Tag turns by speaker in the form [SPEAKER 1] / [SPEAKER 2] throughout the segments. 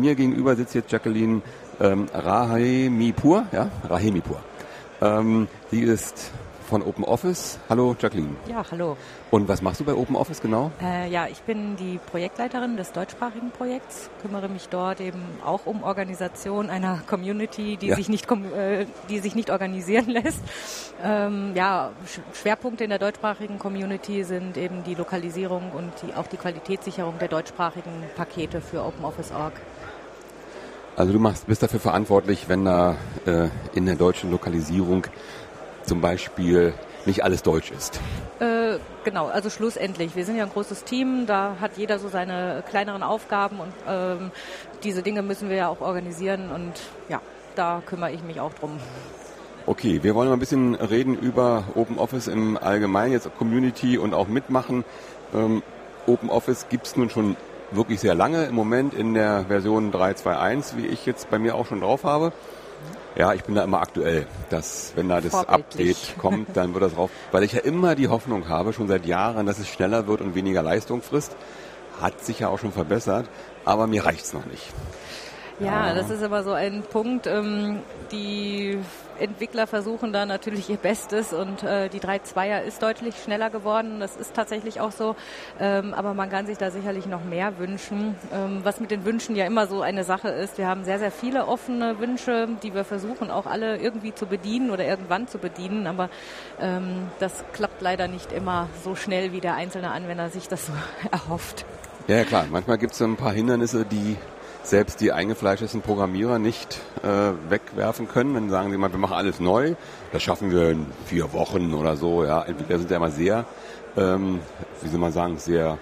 [SPEAKER 1] mir gegenüber sitzt jetzt Jacqueline ähm, Rahemipur, ja, Rahemipur. Ähm, die ist von Open Office. Hallo Jacqueline.
[SPEAKER 2] Ja, hallo.
[SPEAKER 1] Und was machst du bei Open Office genau?
[SPEAKER 2] Äh, ja, ich bin die Projektleiterin des deutschsprachigen Projekts, kümmere mich dort eben auch um Organisation einer Community, die, ja. sich, nicht, äh, die sich nicht organisieren lässt. Ähm, ja, Schwerpunkte in der deutschsprachigen Community sind eben die Lokalisierung und die, auch die Qualitätssicherung der deutschsprachigen Pakete für Open Office Org.
[SPEAKER 1] Also du machst, bist dafür verantwortlich, wenn da äh, in der deutschen Lokalisierung zum Beispiel nicht alles deutsch ist.
[SPEAKER 2] Äh, genau, also schlussendlich. Wir sind ja ein großes Team, da hat jeder so seine kleineren Aufgaben und ähm, diese Dinge müssen wir ja auch organisieren und ja, da kümmere ich mich auch drum.
[SPEAKER 1] Okay, wir wollen mal ein bisschen reden über Open Office im Allgemeinen, jetzt Community und auch mitmachen. Ähm, Open Office gibt es nun schon wirklich sehr lange, im Moment in der Version 3.2.1, wie ich jetzt bei mir auch schon drauf habe. Ja, ich bin da immer aktuell, dass wenn da das Update kommt, dann wird das drauf, weil ich ja immer die Hoffnung habe, schon seit Jahren, dass es schneller wird und weniger Leistung frisst. Hat sich ja auch schon verbessert, aber mir reicht's noch nicht.
[SPEAKER 2] Ja, das ist aber so ein Punkt. Ähm, die Entwickler versuchen da natürlich ihr Bestes und äh, die 3.2er ist deutlich schneller geworden. Das ist tatsächlich auch so. Ähm, aber man kann sich da sicherlich noch mehr wünschen. Ähm, was mit den Wünschen ja immer so eine Sache ist. Wir haben sehr, sehr viele offene Wünsche, die wir versuchen auch alle irgendwie zu bedienen oder irgendwann zu bedienen. Aber ähm, das klappt leider nicht immer so schnell, wie der einzelne Anwender sich das so erhofft.
[SPEAKER 1] Ja, ja klar. Manchmal gibt es ein paar Hindernisse, die selbst die eingefleischtesten Programmierer nicht äh, wegwerfen können. Dann sagen sie mal, wir machen alles neu. Das schaffen wir in vier Wochen oder so. Ja, Entwickler sind ja immer sehr, ähm, wie soll man sagen, sehr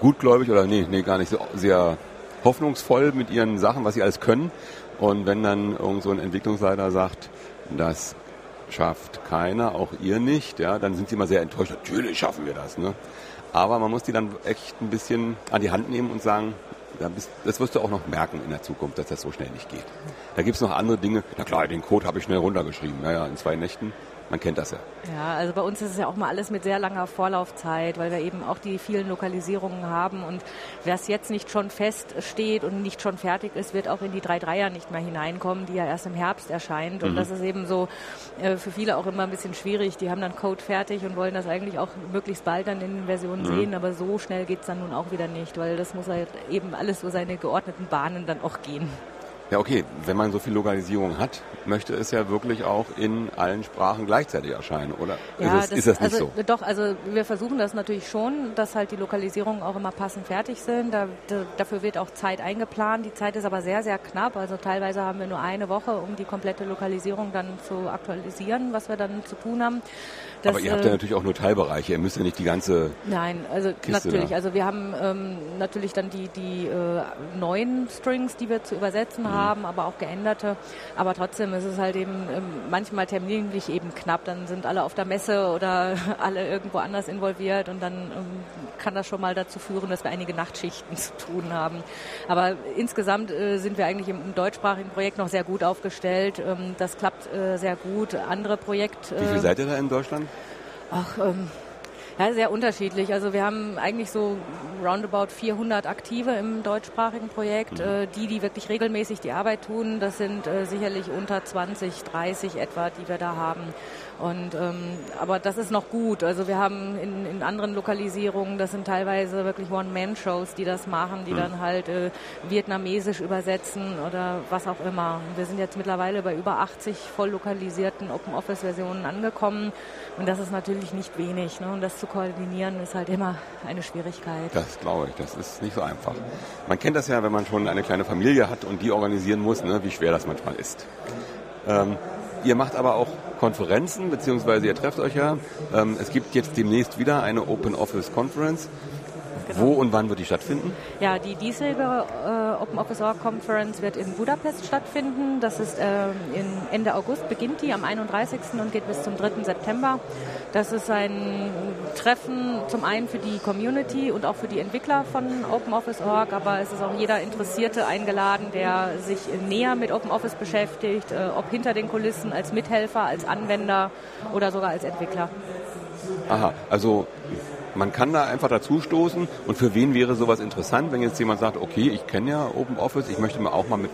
[SPEAKER 1] gutgläubig oder nee, nee, gar nicht so sehr hoffnungsvoll mit ihren Sachen, was sie alles können. Und wenn dann irgend so ein Entwicklungsleiter sagt, das schafft keiner, auch ihr nicht, ja, dann sind sie immer sehr enttäuscht. Natürlich schaffen wir das, ne? Aber man muss die dann echt ein bisschen an die Hand nehmen und sagen, das wirst du auch noch merken in der Zukunft, dass das so schnell nicht geht. Da gibt es noch andere Dinge. Na klar, den Code habe ich schnell runtergeschrieben. Naja, in zwei Nächten. Man kennt das ja.
[SPEAKER 2] Ja, also bei uns ist es ja auch mal alles mit sehr langer Vorlaufzeit, weil wir eben auch die vielen Lokalisierungen haben. Und wer es jetzt nicht schon feststeht und nicht schon fertig ist, wird auch in die 3.3er nicht mehr hineinkommen, die ja erst im Herbst erscheint. Und mhm. das ist eben so äh, für viele auch immer ein bisschen schwierig. Die haben dann Code fertig und wollen das eigentlich auch möglichst bald dann in den Versionen mhm. sehen. Aber so schnell geht es dann nun auch wieder nicht, weil das muss halt eben alles so seine geordneten Bahnen dann auch gehen.
[SPEAKER 1] Ja, okay, wenn man so viel Lokalisierung hat, möchte es ja wirklich auch in allen Sprachen gleichzeitig erscheinen, oder?
[SPEAKER 2] Ja, ist, es, das, ist das nicht also, so? Doch, also wir versuchen das natürlich schon, dass halt die Lokalisierungen auch immer passend fertig sind. Da, da, dafür wird auch Zeit eingeplant. Die Zeit ist aber sehr, sehr knapp. Also teilweise haben wir nur eine Woche, um die komplette Lokalisierung dann zu aktualisieren, was wir dann zu tun haben.
[SPEAKER 1] Das, aber ihr habt ja äh, natürlich auch nur Teilbereiche. Ihr müsst ja nicht die ganze.
[SPEAKER 2] Nein, also Kiste natürlich. Da. Also wir haben ähm, natürlich dann die, die äh, neuen Strings, die wir zu übersetzen mhm. Haben, aber auch geänderte. Aber trotzdem ist es halt eben ähm, manchmal terminlich eben knapp. Dann sind alle auf der Messe oder alle irgendwo anders involviert und dann ähm, kann das schon mal dazu führen, dass wir einige Nachtschichten zu tun haben. Aber insgesamt äh, sind wir eigentlich im, deutschsprachigen Projekt noch sehr gut aufgestellt. Ähm, das klappt äh, sehr gut. Andere Projekte.
[SPEAKER 1] Wie viel seid ihr da in Deutschland?
[SPEAKER 2] Ach, ähm, ja, sehr unterschiedlich. Also wir haben eigentlich so roundabout 400 Aktive im deutschsprachigen Projekt. Mhm. Äh, die, die wirklich regelmäßig die Arbeit tun, das sind äh, sicherlich unter 20, 30 etwa, die wir da haben. Und ähm, aber das ist noch gut. Also wir haben in, in anderen Lokalisierungen, das sind teilweise wirklich One-Man-Shows, die das machen, die mhm. dann halt äh, vietnamesisch übersetzen oder was auch immer. Wir sind jetzt mittlerweile bei über 80 voll lokalisierten Open-Office-Versionen angekommen und das ist natürlich nicht wenig. Ne? Und das zu koordinieren ist halt immer eine Schwierigkeit.
[SPEAKER 1] Das glaube ich, das ist nicht so einfach. Man kennt das ja, wenn man schon eine kleine Familie hat und die organisieren muss, ne? wie schwer das manchmal ist. Ähm, Ihr macht aber auch Konferenzen, beziehungsweise ihr trefft euch ja. Ähm, es gibt jetzt demnächst wieder eine Open Office Conference. Genau. Wo und wann wird die stattfinden?
[SPEAKER 2] Ja, die diesjährige äh, Open Office Org Conference wird in Budapest stattfinden. Das ist äh, in Ende August, beginnt die am 31. und geht bis zum 3. September. Das ist ein Treffen zum einen für die Community und auch für die Entwickler von Open Office Org, aber es ist auch jeder Interessierte eingeladen, der sich näher mit Open Office beschäftigt, äh, ob hinter den Kulissen als Mithelfer, als Anwender oder sogar als Entwickler.
[SPEAKER 1] Aha, also man kann da einfach dazu stoßen. Und für wen wäre sowas interessant, wenn jetzt jemand sagt, okay, ich kenne ja Open Office, ich möchte mir auch mal mit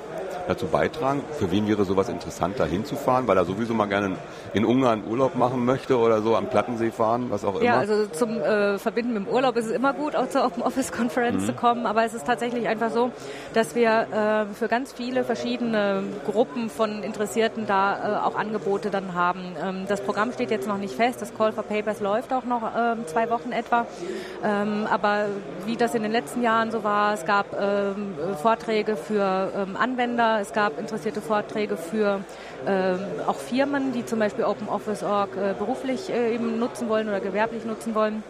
[SPEAKER 1] dazu beitragen? Für wen wäre sowas interessant, da hinzufahren, weil er sowieso mal gerne in Ungarn Urlaub machen möchte oder so am Plattensee fahren, was auch immer?
[SPEAKER 2] Ja, also zum äh, Verbinden mit dem Urlaub ist es immer gut, auch zur Open Office Conference mhm. zu kommen, aber es ist tatsächlich einfach so, dass wir äh, für ganz viele verschiedene Gruppen von Interessierten da äh, auch Angebote dann haben. Ähm, das Programm steht jetzt noch nicht fest, das Call for Papers läuft auch noch ähm, zwei Wochen etwa, ähm, aber wie das in den letzten Jahren so war, es gab ähm, Vorträge für ähm, Es gab interessierte Vorträge für äh, auch Firmen, die zum Beispiel OpenOffice.org äh, beruflich äh, eben nutzen wollen oder gewerblich nutzen wollen.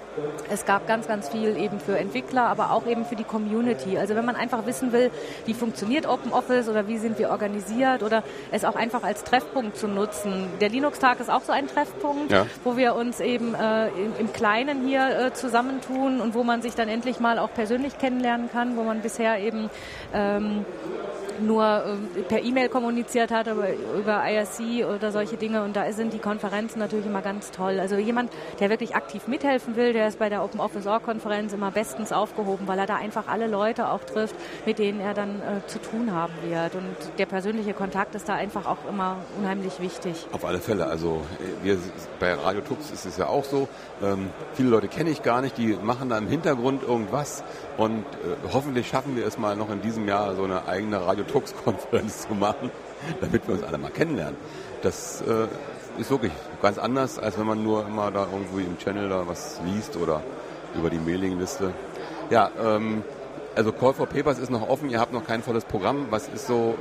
[SPEAKER 2] Es gab ganz, ganz viel eben für Entwickler, aber auch eben für die Community. Also wenn man einfach wissen will, wie funktioniert OpenOffice oder wie sind wir organisiert oder es auch einfach als Treffpunkt zu nutzen. Der Linux-Tag ist auch so ein Treffpunkt, ja. wo wir uns eben äh, im, im, Kleinen hier äh, zusammentun und wo man sich dann endlich mal auch persönlich kennenlernen kann, wo man bisher eben ähm, nur äh, per E-Mail kommuniziert hat, aber über IRC oder solche Dinge. Und da sind die Konferenzen natürlich immer ganz toll. Also jemand, der wirklich aktiv mithelfen will, der ist bei der Open Office Org Konferenz immer bestens aufgehoben, weil er da einfach alle Leute auch trifft, mit denen er dann äh, zu tun haben wird. Und der persönliche Kontakt ist da einfach auch immer unheimlich wichtig.
[SPEAKER 1] Auf alle Fälle. Also äh, wir, bei Radio Tux ist es ja auch so. Ähm, viele Leute kenne ich gar nicht, die machen da im Hintergrund irgendwas und äh, hoffentlich schaffen wir es mal noch in diesem Jahr so eine eigene Radio Tux-Konferenz zu machen, damit wir uns alle mal kennenlernen. Das äh, ist wirklich ganz anders, als wenn man nur immer da irgendwo im Channel da was liest oder über die Mailingliste. Ja, ähm, also Call for Papers ist noch offen, ihr habt noch kein volles Programm. Was ist so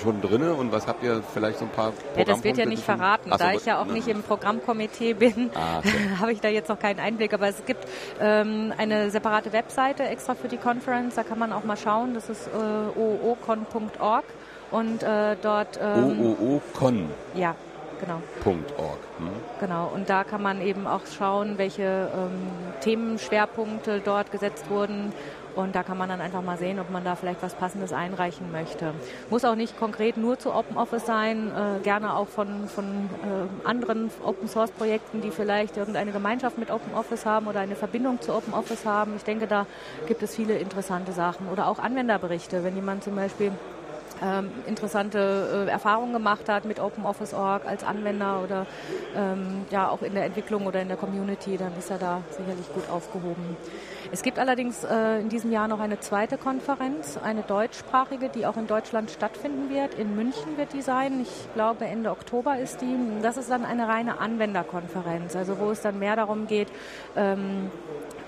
[SPEAKER 1] schon drin und was habt ihr vielleicht so ein paar
[SPEAKER 2] Ja, das wird ja nicht verraten. So, da ich ja auch nicht im Programmkomitee bin, ah, okay. habe ich da jetzt noch keinen Einblick. Aber es gibt ähm, eine separate Webseite extra für die Conference, da kann man auch mal schauen. Das ist äh, oocon.org und äh, dort...
[SPEAKER 1] Ähm, oocon?
[SPEAKER 2] Ja, genau.
[SPEAKER 1] .org. Hm.
[SPEAKER 2] Genau, und da kann man eben auch schauen, welche ähm, Themenschwerpunkte dort gesetzt wurden und da kann man dann einfach mal sehen, ob man da vielleicht was Passendes einreichen möchte. Muss auch nicht konkret nur zu Open Office sein, äh, gerne auch von, von äh, anderen Open Source Projekten, die vielleicht irgendeine Gemeinschaft mit Open Office haben oder eine Verbindung zu Open Office haben. Ich denke, da gibt es viele interessante Sachen. Oder auch Anwenderberichte, wenn jemand zum Beispiel ähm, interessante äh, Erfahrungen gemacht hat mit OpenOffice.org als Anwender oder ähm, ja auch in der Entwicklung oder in der Community, dann ist er da sicherlich gut aufgehoben. Es gibt allerdings äh, in diesem Jahr noch eine zweite Konferenz, eine deutschsprachige, die auch in Deutschland stattfinden wird. In München wird die sein. Ich glaube, Ende Oktober ist die. Das ist dann eine reine Anwenderkonferenz, also wo es dann mehr darum geht, ähm,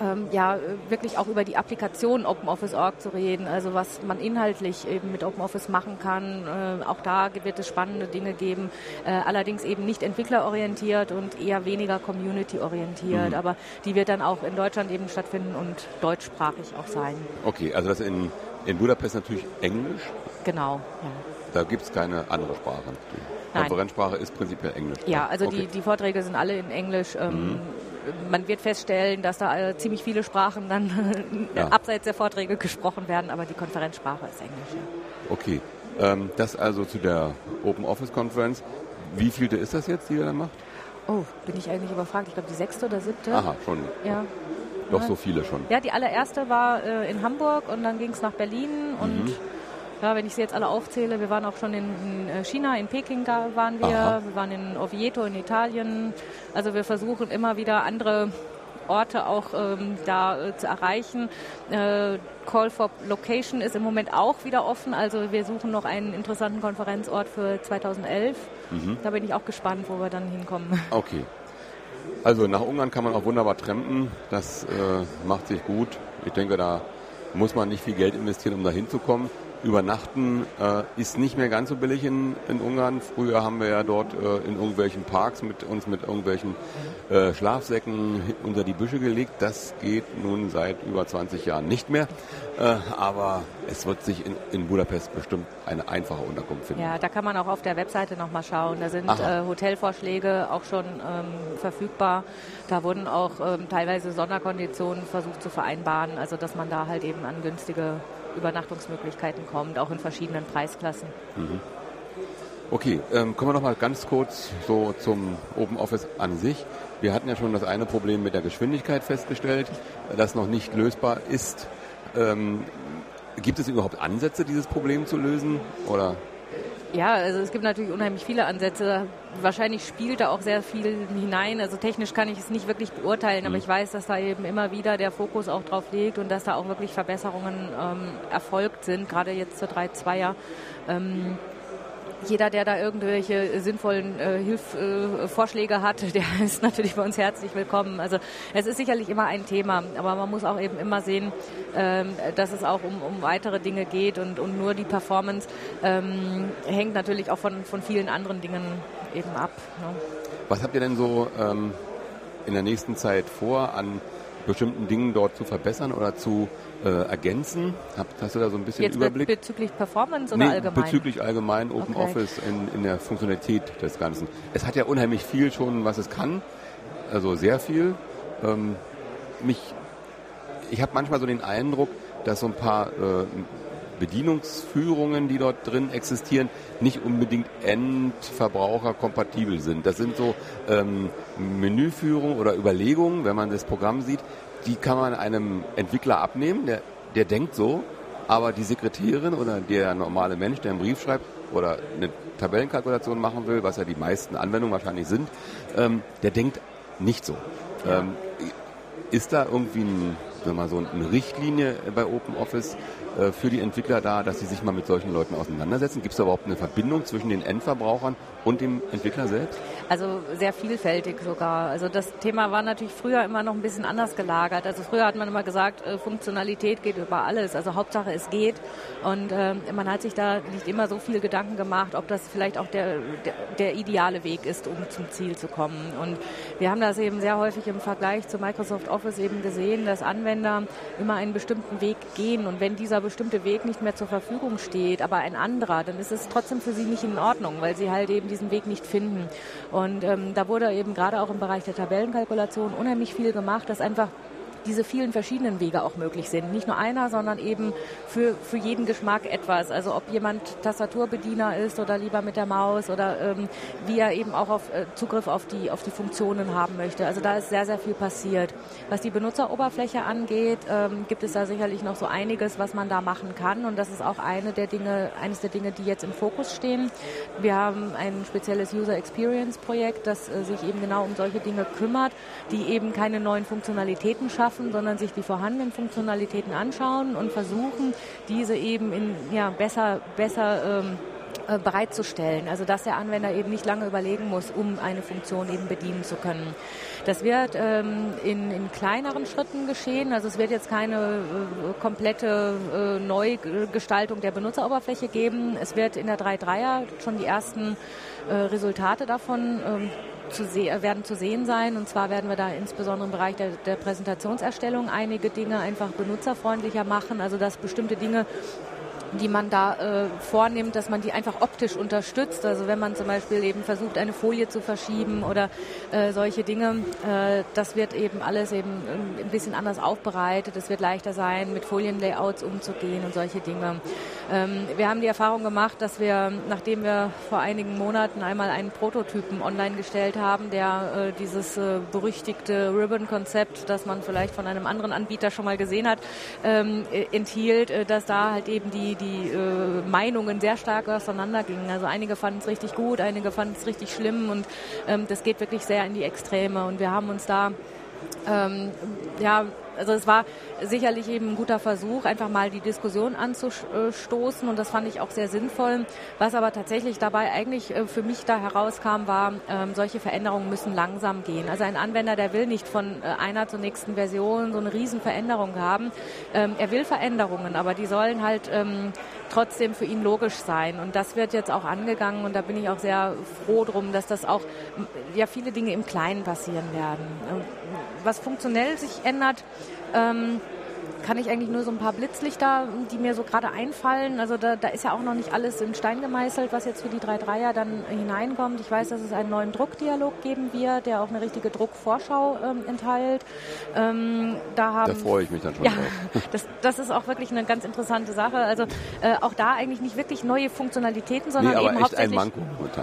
[SPEAKER 2] ähm, ja, wirklich auch über die Applikation OpenOffice.org zu reden, also was man inhaltlich eben mit OpenOffice machen kann. Äh, auch da wird es spannende Dinge geben, äh, allerdings eben nicht entwicklerorientiert und eher weniger community-orientiert, mhm. aber die wird dann auch in Deutschland eben stattfinden und deutschsprachig auch sein.
[SPEAKER 1] Okay, also das in, in Budapest natürlich Englisch?
[SPEAKER 2] Genau, ja.
[SPEAKER 1] Da gibt es keine andere Sprache. Die Konferenzsprache ist prinzipiell Englisch.
[SPEAKER 2] Ja, also okay. die, die Vorträge sind alle in Englisch. Ähm, mhm man wird feststellen, dass da äh, ziemlich viele Sprachen dann ja. abseits der Vorträge gesprochen werden, aber die Konferenzsprache ist Englisch. Ja.
[SPEAKER 1] Okay, ähm, das also zu der Open Office Conference. Wie vielte ist das jetzt, die ihr da macht?
[SPEAKER 2] Oh, bin ich eigentlich überfragt. Ich glaube, die sechste oder siebte.
[SPEAKER 1] Aha, schon.
[SPEAKER 2] Ja.
[SPEAKER 1] Doch so viele schon.
[SPEAKER 2] Ja, die allererste war äh, in Hamburg und dann ging es nach Berlin und mhm. Ja, wenn ich sie jetzt alle aufzähle, wir waren auch schon in äh, China, in Peking waren wir, Aha. wir waren in Oviedo in Italien. Also wir versuchen immer wieder andere Orte auch ähm, da äh, zu erreichen. Äh, Call for Location ist im Moment auch wieder offen. Also wir suchen noch einen interessanten Konferenzort für 2011. Mhm. Da bin ich auch gespannt, wo wir dann hinkommen.
[SPEAKER 1] Okay. Also nach Ungarn kann man auch wunderbar trampen. Das äh, macht sich gut. Ich denke, da muss man nicht viel Geld investieren, um da hinzukommen. Übernachten äh, ist nicht mehr ganz so billig in, in Ungarn. Früher haben wir ja dort äh, in irgendwelchen Parks mit uns mit irgendwelchen äh, Schlafsäcken unter die Büsche gelegt. Das geht nun seit über 20 Jahren nicht mehr. Äh, aber es wird sich in, in Budapest bestimmt eine einfache Unterkunft finden.
[SPEAKER 2] Ja, da kann man auch auf der Webseite nochmal schauen. Da sind äh, Hotelvorschläge auch schon ähm, verfügbar. Da wurden auch ähm, teilweise Sonderkonditionen versucht zu vereinbaren, also dass man da halt eben an günstige Übernachtungsmöglichkeiten kommt, auch in verschiedenen Preisklassen. Mhm.
[SPEAKER 1] Okay, ähm, kommen wir noch mal ganz kurz so zum Open Office an sich. Wir hatten ja schon das eine Problem mit der Geschwindigkeit festgestellt, das noch nicht lösbar ist. Ähm, gibt es überhaupt Ansätze, dieses Problem zu lösen? Oder?
[SPEAKER 2] Ja, also es gibt natürlich unheimlich viele Ansätze. Wahrscheinlich spielt da auch sehr viel hinein. Also technisch kann ich es nicht wirklich beurteilen, mhm. aber ich weiß, dass da eben immer wieder der Fokus auch drauf liegt und dass da auch wirklich Verbesserungen ähm, erfolgt sind, gerade jetzt zur 3.2er. Ähm, jeder, der da irgendwelche sinnvollen äh, Hilfsvorschläge äh, hat, der ist natürlich bei uns herzlich willkommen. Also es ist sicherlich immer ein Thema, aber man muss auch eben immer sehen, ähm, dass es auch um, um weitere Dinge geht und, und nur die Performance ähm, hängt natürlich auch von, von vielen anderen Dingen eben ab. Ne?
[SPEAKER 1] Was habt ihr denn so ähm, in der nächsten Zeit vor an bestimmten Dingen dort zu verbessern oder zu äh, ergänzen? Hab, hast du da so ein bisschen
[SPEAKER 2] Jetzt
[SPEAKER 1] Überblick?
[SPEAKER 2] bezüglich Performance oder
[SPEAKER 1] nee,
[SPEAKER 2] allgemein?
[SPEAKER 1] bezüglich allgemein Open okay. Office in, in der Funktionalität des Ganzen. Es hat ja unheimlich viel schon, was es kann, also sehr viel. Ähm, mich, ich habe manchmal so den Eindruck, dass so ein paar äh, Bedienungsführungen, die dort drin existieren, nicht unbedingt endverbraucherkompatibel sind. Das sind so ähm, Menüführungen oder Überlegungen, wenn man das Programm sieht, die kann man einem Entwickler abnehmen, der, der denkt so, aber die Sekretärin oder der normale Mensch, der einen Brief schreibt oder eine Tabellenkalkulation machen will, was ja die meisten Anwendungen wahrscheinlich sind, ähm, der denkt nicht so. Ja. Ähm, ist da irgendwie ein, mal so eine Richtlinie bei OpenOffice, äh, für die Entwickler da, dass sie sich mal mit solchen Leuten auseinandersetzen? Gibt es überhaupt eine Verbindung zwischen den Endverbrauchern und dem Entwickler selbst?
[SPEAKER 2] Also sehr vielfältig sogar. Also das Thema war natürlich früher immer noch ein bisschen anders gelagert. Also früher hat man immer gesagt, äh, Funktionalität geht über alles. Also Hauptsache es geht. Und äh, man hat sich da nicht immer so viel Gedanken gemacht, ob das vielleicht auch der, der, der ideale Weg ist, um zum Ziel zu kommen. Und wir haben das eben sehr häufig im Vergleich zu Microsoft Office eben gesehen, dass Anwender immer einen bestimmten Weg gehen. Und wenn dieser bestimmte Weg nicht mehr zur Verfügung steht, aber ein anderer, dann ist es trotzdem für sie nicht in Ordnung, weil sie halt eben diesen Weg nicht finden. Und ähm, da wurde eben gerade auch im Bereich der Tabellenkalkulation unheimlich viel gemacht, dass einfach diese vielen verschiedenen Wege auch möglich sind. Nicht nur einer, sondern eben für, für jeden Geschmack etwas. Also ob jemand Tastaturbediener ist oder lieber mit der Maus oder ähm, wie er eben auch auf äh, Zugriff auf die, auf die Funktionen haben möchte. Also da ist sehr, sehr viel passiert. Was die Benutzeroberfläche angeht, ähm, gibt es da sicherlich noch so einiges, was man da machen kann. Und das ist auch eine der Dinge, eines der Dinge, die jetzt im Fokus stehen. Wir haben ein spezielles User Experience Projekt, das äh, sich eben genau um solche Dinge kümmert, die eben keine neuen Funktionalitäten schaffen schaffen, sondern sich die vorhandenen Funktionalitäten anschauen und versuchen, diese eben in, ja, besser, besser ähm, äh, bereitzustellen. Also dass der Anwender eben nicht lange überlegen muss, um eine Funktion eben bedienen zu können. Das wird ähm, in, in, kleineren Schritten geschehen. Also es wird jetzt keine äh, komplette äh, Neugestaltung der Benutzeroberfläche geben. Es wird in der 3.3er schon die ersten äh, Resultate davon ähm, zu werden zu sehen sein. Und zwar werden wir da insbesondere im Bereich der, der Präsentationserstellung einige Dinge einfach benutzerfreundlicher machen, also dass bestimmte Dinge die man da äh, vornimmt, dass man die einfach optisch unterstützt. Also wenn man zum Beispiel eben versucht, eine Folie zu verschieben oder äh, solche Dinge, äh, das wird eben alles eben ein bisschen anders aufbereitet. Es wird leichter sein, mit Folienlayouts umzugehen und solche Dinge. Ähm, wir haben die Erfahrung gemacht, dass wir, nachdem wir vor einigen Monaten einmal einen Prototypen online gestellt haben, der äh, dieses äh, berüchtigte Ribbon-Konzept, das man vielleicht von einem anderen Anbieter schon mal gesehen hat, ähm, enthielt, äh, dass da halt eben die, die die äh, Meinungen sehr stark auseinandergingen. Also einige fanden es richtig gut, einige fanden es richtig schlimm und ähm, das geht wirklich sehr in die Extreme. Und wir haben uns da ähm, ja, also es war sicherlich eben ein guter Versuch, einfach mal die Diskussion anzustoßen und das fand ich auch sehr sinnvoll. Was aber tatsächlich dabei eigentlich äh, für mich da herauskam, war, ähm, solche Veränderungen müssen langsam gehen. Also ein Anwender, der will nicht von äh, einer zur nächsten Version so eine riesen Veränderung haben. Ähm, er will Veränderungen, aber die sollen halt ähm, trotzdem für ihn logisch sein. Und das wird jetzt auch angegangen und da bin ich auch sehr froh drum, dass das auch ja viele Dinge im Kleinen passieren werden. Was funktionell sich ändert, ähm, kann ich eigentlich nur so ein paar Blitzlichter, die mir so gerade einfallen. Also da, da ist ja auch noch nicht alles in Stein gemeißelt, was jetzt für die 3-3er dann hineinkommt. Ich weiß, dass es einen neuen Druckdialog geben wird, der auch eine richtige Druckvorschau ähm, enthält.
[SPEAKER 1] Ähm, da, haben, da freue ich mich dann schon
[SPEAKER 2] ja, Das, das ist auch wirklich eine ganz interessante Sache. Also äh, auch da eigentlich nicht wirklich neue Funktionalitäten, sondern
[SPEAKER 1] nee,
[SPEAKER 2] eben hauptsächlich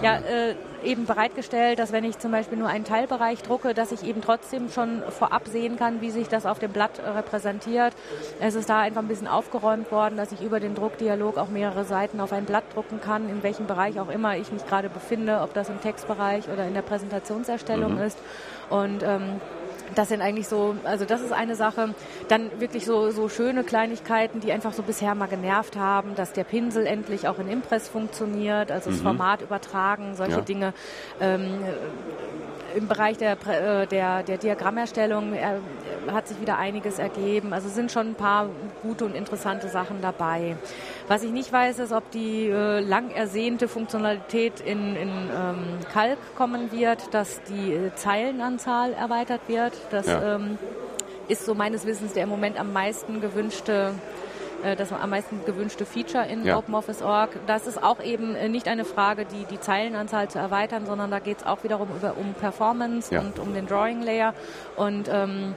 [SPEAKER 2] ja, äh, eben bereitgestellt, dass wenn ich zum Beispiel nur einen Teilbereich drucke, dass ich eben trotzdem schon vorab sehen kann, wie sich das auf dem Blatt äh, repräsentiert. Es ist da einfach ein bisschen aufgeräumt worden, dass ich über den Druckdialog auch mehrere Seiten auf ein Blatt drucken kann, in welchem Bereich auch immer ich mich gerade befinde, ob das im Textbereich oder in der Präsentationserstellung mhm. ist. Und ähm, das sind eigentlich so, also das ist eine Sache. Dann wirklich so, so schöne Kleinigkeiten, die einfach so bisher mal genervt haben, dass der Pinsel endlich auch in Impress funktioniert, also das mhm. Format übertragen, solche ja. Dinge. Ähm, im Bereich der, äh, der, der Diagrammerstellung äh, hat sich wieder einiges ergeben. Also sind schon ein paar gute und interessante Sachen dabei. Was ich nicht weiß, ist, ob die äh, lang ersehnte Funktionalität in, in ähm, Kalk kommen wird, dass die äh, Zeilenanzahl erweitert wird. Das ja. ähm, ist so meines Wissens der im Moment am meisten gewünschte äh, das am meisten gewünschte Feature in ja. OpenOffice.org. Das ist auch eben äh, nicht eine Frage, die, die Zeilenanzahl zu erweitern, sondern da geht es auch wiederum über, um Performance ja. und um den Drawing Layer. Und ähm,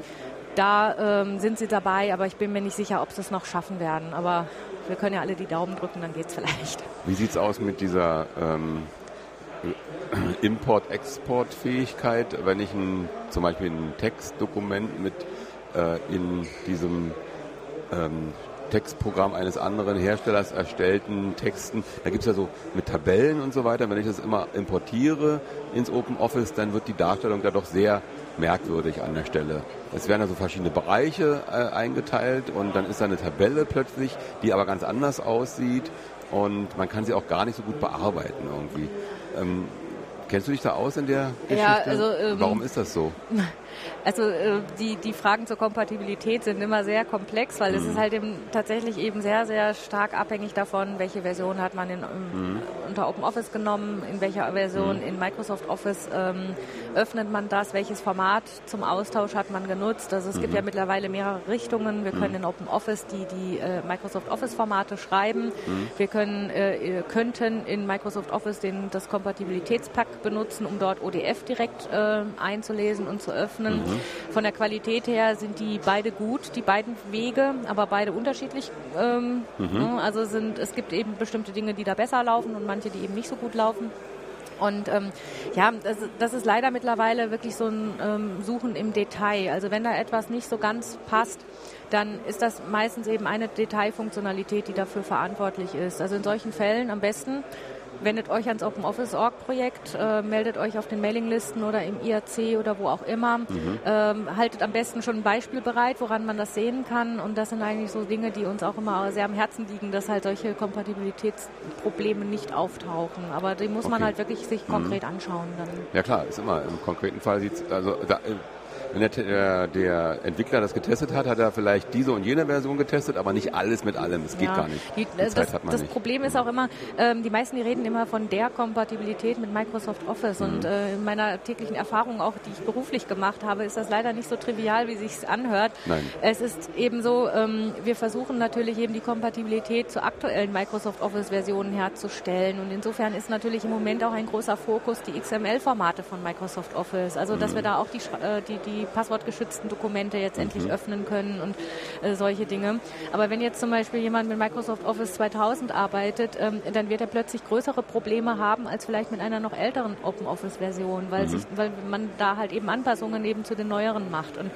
[SPEAKER 2] da ähm, sind sie dabei, aber ich bin mir nicht sicher, ob sie es noch schaffen werden. Aber wir können ja alle die Daumen drücken, dann geht es vielleicht.
[SPEAKER 1] Wie sieht es aus mit dieser ähm, Import-Export-Fähigkeit, wenn ich ein, zum Beispiel ein Textdokument mit äh, in diesem ähm, Textprogramm eines anderen Herstellers erstellten Texten. Da gibt es ja so mit Tabellen und so weiter. Wenn ich das immer importiere ins Open Office, dann wird die Darstellung da doch sehr merkwürdig an der Stelle. Es werden also verschiedene Bereiche äh, eingeteilt und dann ist da eine Tabelle plötzlich, die aber ganz anders aussieht und man kann sie auch gar nicht so gut bearbeiten irgendwie. Ähm, kennst du dich da aus in der Geschichte?
[SPEAKER 2] Ja, also, ähm,
[SPEAKER 1] Warum ist das so?
[SPEAKER 2] Also äh, die, die Fragen zur Kompatibilität sind immer sehr komplex, weil mhm. es ist halt eben tatsächlich eben sehr, sehr stark abhängig davon, welche Version hat man in, mhm. unter OpenOffice genommen, in welcher Version mhm. in Microsoft Office ähm, öffnet man das, welches Format zum Austausch hat man genutzt. Also es gibt ja mhm. mittlerweile mehrere Richtungen. Wir können mhm. in OpenOffice die, die äh, Microsoft Office Formate schreiben. Mhm. Wir können, äh, könnten in Microsoft Office den, das Kompatibilitätspack benutzen, um dort ODF direkt äh, einzulesen und zu öffnen. Mhm. Von der Qualität her sind die beide gut, die beiden Wege, aber beide unterschiedlich. Ähm, mhm. Ne, also sind, es gibt eben bestimmte Dinge, die da besser laufen und manche, die eben nicht so gut laufen. Und ähm, ja, das, das, ist leider mittlerweile wirklich so ein ähm, Suchen im Detail. Also wenn da etwas nicht so ganz passt, dann ist das meistens eben eine Detailfunktionalität, die dafür verantwortlich ist. Also in solchen Fällen am besten wendet euch ans Open Office Org Projekt, äh, meldet euch auf den Mailinglisten oder im IRC oder wo auch immer. Mhm. Ähm, haltet am besten schon ein Beispiel bereit, woran man das sehen kann. Und das sind eigentlich so Dinge, die uns auch immer sehr am Herzen liegen, dass halt solche Kompatibilitätsprobleme nicht auftauchen. Aber die muss okay. man halt wirklich sich konkret mhm. anschauen. Dann.
[SPEAKER 1] Ja klar, ist immer im konkreten Fall sieht also da, wenn der, der, Entwickler das getestet hat, hat er vielleicht diese und jene Version getestet, aber nicht alles mit allem. Das geht ja, gar nicht.
[SPEAKER 2] Die, die das, das nicht. Problem ist auch immer, ähm, die meisten, die reden immer von der Kompatibilität mit Microsoft Office. Mhm. Und äh, in meiner täglichen Erfahrung, auch die ich beruflich gemacht habe, ist das leider nicht so trivial, wie sich anhört.
[SPEAKER 1] Nein.
[SPEAKER 2] Es ist eben so, ähm, wir versuchen natürlich eben die Kompatibilität zu aktuellen Microsoft Office Versionen herzustellen. Und insofern ist natürlich im Moment auch ein großer Fokus die XML-Formate von Microsoft Office. Also, dass mhm. wir da auch die, äh, die, die passwortgeschützten Dokumente jetzt mhm. endlich öffnen können und äh, solche Dinge. Aber wenn jetzt zum Beispiel jemand mit Microsoft Office 2000 arbeitet, ähm, dann wird er plötzlich größere Probleme haben als vielleicht mit einer noch älteren Open Office Version, weil, mhm. sich, weil man da halt eben Anpassungen eben zu den neueren macht. Und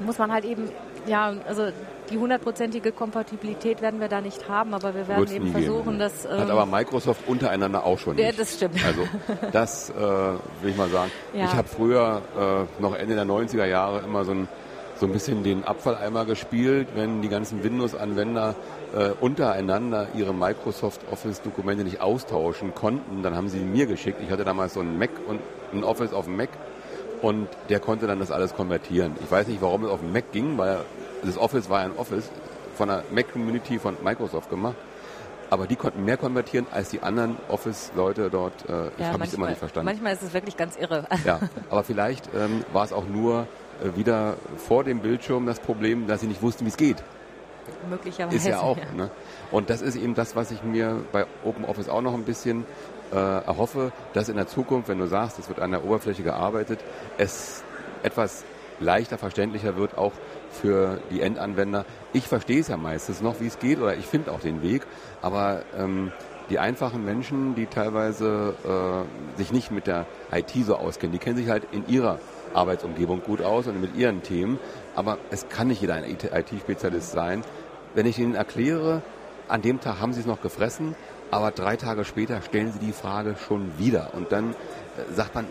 [SPEAKER 2] muss man halt eben, ja, also die hundertprozentige Kompatibilität werden wir da nicht haben, aber wir werden eben versuchen, dass...
[SPEAKER 1] Ähm, Hat aber Microsoft untereinander auch schon nicht.
[SPEAKER 2] Ja, das stimmt.
[SPEAKER 1] Also das äh, will ich mal sagen. Ja. Ich habe früher, äh, noch Ende der 90er Jahre, immer so ein, so ein bisschen den Abfalleimer gespielt, wenn die ganzen Windows-Anwender äh, untereinander ihre Microsoft Office-Dokumente nicht austauschen konnten, dann haben sie mir geschickt. Ich hatte damals so ein Mac und ein Office auf dem Mac und der konnte dann das alles konvertieren. Ich weiß nicht, warum es auf dem Mac ging, weil das Office war ein Office von der Mac-Community von Microsoft gemacht. Aber die konnten mehr konvertieren als die anderen Office-Leute dort. Äh, ich ja, habe es immer nicht verstanden.
[SPEAKER 2] Manchmal ist es wirklich ganz irre.
[SPEAKER 1] Ja, aber vielleicht ähm, war es auch nur äh, wieder vor dem Bildschirm das Problem, dass sie nicht wussten, wie es geht.
[SPEAKER 2] Möglicherweise.
[SPEAKER 1] Ist ja auch. Ja. Ne? Und das ist eben das, was ich mir bei OpenOffice auch noch ein bisschen äh, erhoffe, dass in der Zukunft, wenn du sagst, es wird an der Oberfläche gearbeitet, es etwas leichter verständlicher wird, auch für die Endanwender. Ich verstehe es ja meistens noch, wie es geht, oder ich finde auch den Weg, aber ähm, die einfachen Menschen, die teilweise äh, sich nicht mit der IT so auskennen, die kennen sich halt in ihrer Arbeitsumgebung gut aus und mit ihren Themen, aber es kann nicht jeder ein IT-Spezialist sein. Wenn ich ihnen erkläre, an dem Tag haben sie es noch gefressen, aber drei Tage später stellen sie die Frage schon wieder und dann äh, sagt man,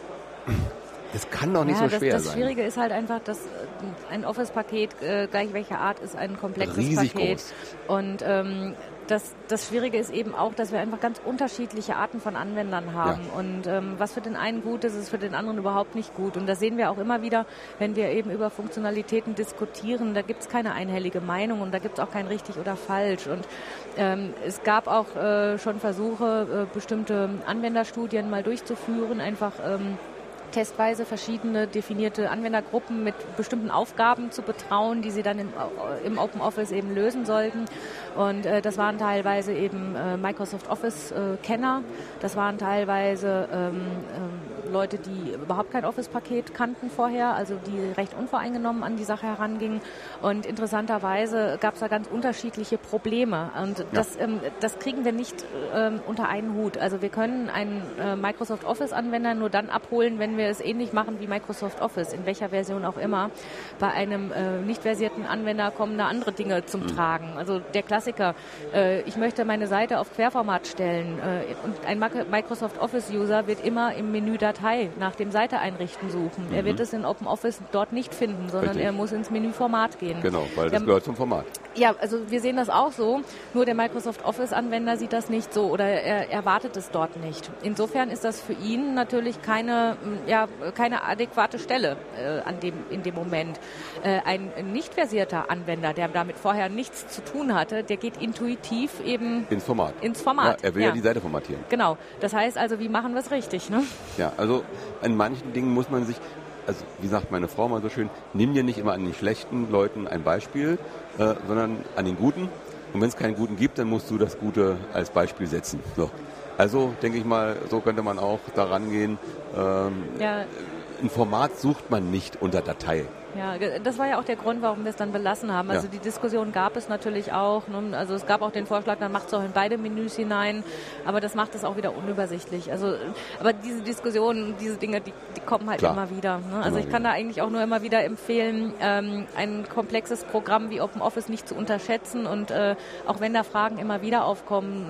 [SPEAKER 1] das kann doch nicht ja, so schwer
[SPEAKER 2] das,
[SPEAKER 1] sein.
[SPEAKER 2] Das Schwierige ist halt einfach, dass äh, ein Office-Paket, äh, gleich welcher Art, ist ein komplexes
[SPEAKER 1] Riesig
[SPEAKER 2] Paket.
[SPEAKER 1] Groß.
[SPEAKER 2] Und ähm, das, das Schwierige ist eben auch, dass wir einfach ganz unterschiedliche Arten von Anwendern haben. Ja. Und ähm, was für den einen gut ist, ist für den anderen überhaupt nicht gut. Und das sehen wir auch immer wieder, wenn wir eben über Funktionalitäten diskutieren. Da gibt es keine einhellige Meinung und da gibt es auch kein richtig oder falsch. Und ähm, es gab auch äh, schon Versuche, äh, bestimmte Anwenderstudien mal durchzuführen, einfach ähm, testweise verschiedene definierte Anwendergruppen mit bestimmten Aufgaben zu betrauen, die sie dann im, im Open Office eben lösen sollten. Und äh, das waren teilweise eben äh, Microsoft Office äh, Kenner, das waren teilweise ähm, ähm, Leute, die überhaupt kein Office-Paket kannten vorher, also die recht unvoreingenommen an die Sache herangingen. Und interessanterweise gab es da ganz unterschiedliche Probleme. Und ja. das, ähm, das kriegen wir nicht ähm, unter einen Hut. Also wir können einen äh, Microsoft Office-Anwender nur dann abholen, wenn wir wir es ähnlich machen wie Microsoft Office, in welcher Version auch immer. Bei einem äh, nicht versierten Anwender kommen da andere Dinge zum mhm. Tragen. Also der Klassiker, äh, ich möchte meine Seite auf Querformat stellen äh, und ein Microsoft Office-User wird immer im Menü Datei nach dem Seite einrichten suchen. Mhm. Er wird es in OpenOffice dort nicht finden, sondern Richtig. er muss ins Menü Format gehen.
[SPEAKER 1] Genau, weil das der, gehört zum Format.
[SPEAKER 2] Ja, also wir sehen das auch so, nur der Microsoft Office-Anwender sieht das nicht so oder er erwartet es dort nicht. Insofern ist das für ihn natürlich keine ja, ja keine adäquate Stelle äh, an dem, in dem Moment. Äh, ein nicht versierter Anwender, der damit vorher nichts zu tun hatte, der geht intuitiv eben
[SPEAKER 1] ins Format.
[SPEAKER 2] Ins Format.
[SPEAKER 1] Ja, er will ja. ja die Seite formatieren.
[SPEAKER 2] Genau. Das heißt also, wie machen wir es richtig? Ne?
[SPEAKER 1] Ja, also an manchen Dingen muss man sich also wie sagt meine Frau mal so schön, nimm dir nicht immer an den schlechten Leuten ein Beispiel, äh, sondern an den guten. Und wenn es keinen guten gibt, dann musst du das Gute als Beispiel setzen. So. Also denke ich mal, so könnte man auch daran gehen. Ähm, ja. Ein Format sucht man nicht unter Datei.
[SPEAKER 2] Ja, das war ja auch der Grund, warum wir es dann belassen haben. Also ja. die Diskussion gab es natürlich auch. Ne? Also es gab auch den Vorschlag, dann macht es auch in beide Menüs hinein. Aber das macht es auch wieder unübersichtlich. Also, aber diese Diskussionen, diese Dinge, die, die kommen halt Klar. immer wieder. Ne? Also ich kann da eigentlich auch nur immer wieder empfehlen, ähm, ein komplexes Programm wie OpenOffice nicht zu unterschätzen. Und äh, auch wenn da Fragen immer wieder aufkommen,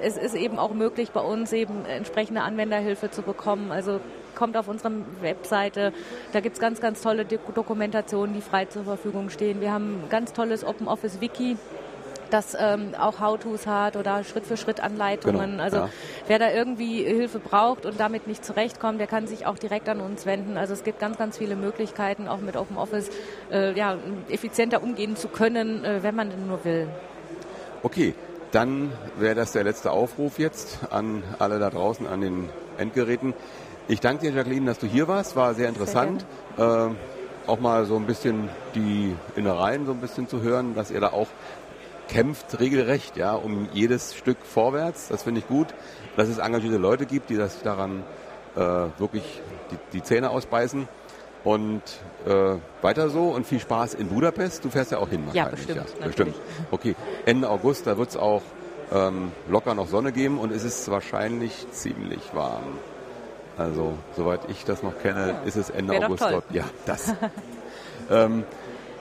[SPEAKER 2] es ist eben auch möglich, bei uns eben entsprechende Anwenderhilfe zu bekommen. Also kommt auf unsere Webseite. Da gibt es ganz, ganz tolle Dokumentationen, die frei zur Verfügung stehen. Wir haben ein ganz tolles Open Office Wiki das ähm, auch How-Tos hat oder Schritt-für-Schritt-Anleitungen. Genau, also ja. wer da irgendwie Hilfe braucht und damit nicht zurechtkommt, der kann sich auch direkt an uns wenden. Also es gibt ganz, ganz viele Möglichkeiten, auch mit Open Office äh, ja, effizienter umgehen zu können, äh, wenn man denn nur will.
[SPEAKER 1] Okay, dann wäre das der letzte Aufruf jetzt an alle da draußen an den Endgeräten. Ich danke dir, Jacqueline, dass du hier warst. War sehr interessant. Sehr äh, auch mal so ein bisschen die Innereien so ein bisschen zu hören, dass ihr da auch kämpft regelrecht, ja, um jedes Stück vorwärts. Das finde ich gut, dass es engagierte Leute gibt, die das daran äh, wirklich die, die Zähne ausbeißen. Und äh, weiter so und viel Spaß in Budapest. Du fährst ja auch hin.
[SPEAKER 2] Ja, bestimmt.
[SPEAKER 1] Ja, bestimmt. Okay, Ende August, da wird es auch ähm, locker noch Sonne geben und es ist wahrscheinlich ziemlich warm. Also, soweit ich das noch kenne, ist es Ende
[SPEAKER 2] Wäre
[SPEAKER 1] August dort. Ja, das. ähm,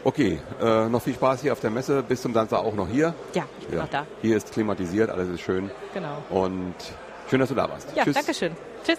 [SPEAKER 1] okay, äh, noch viel Spaß hier auf der Messe. Bis zum Samstag auch noch hier.
[SPEAKER 2] Ja, ich bin ja. noch da.
[SPEAKER 1] Hier ist klimatisiert, alles ist schön.
[SPEAKER 2] Genau.
[SPEAKER 1] Und schön, dass du da warst.
[SPEAKER 2] Ja, Tschüss. danke schön. Tschüss.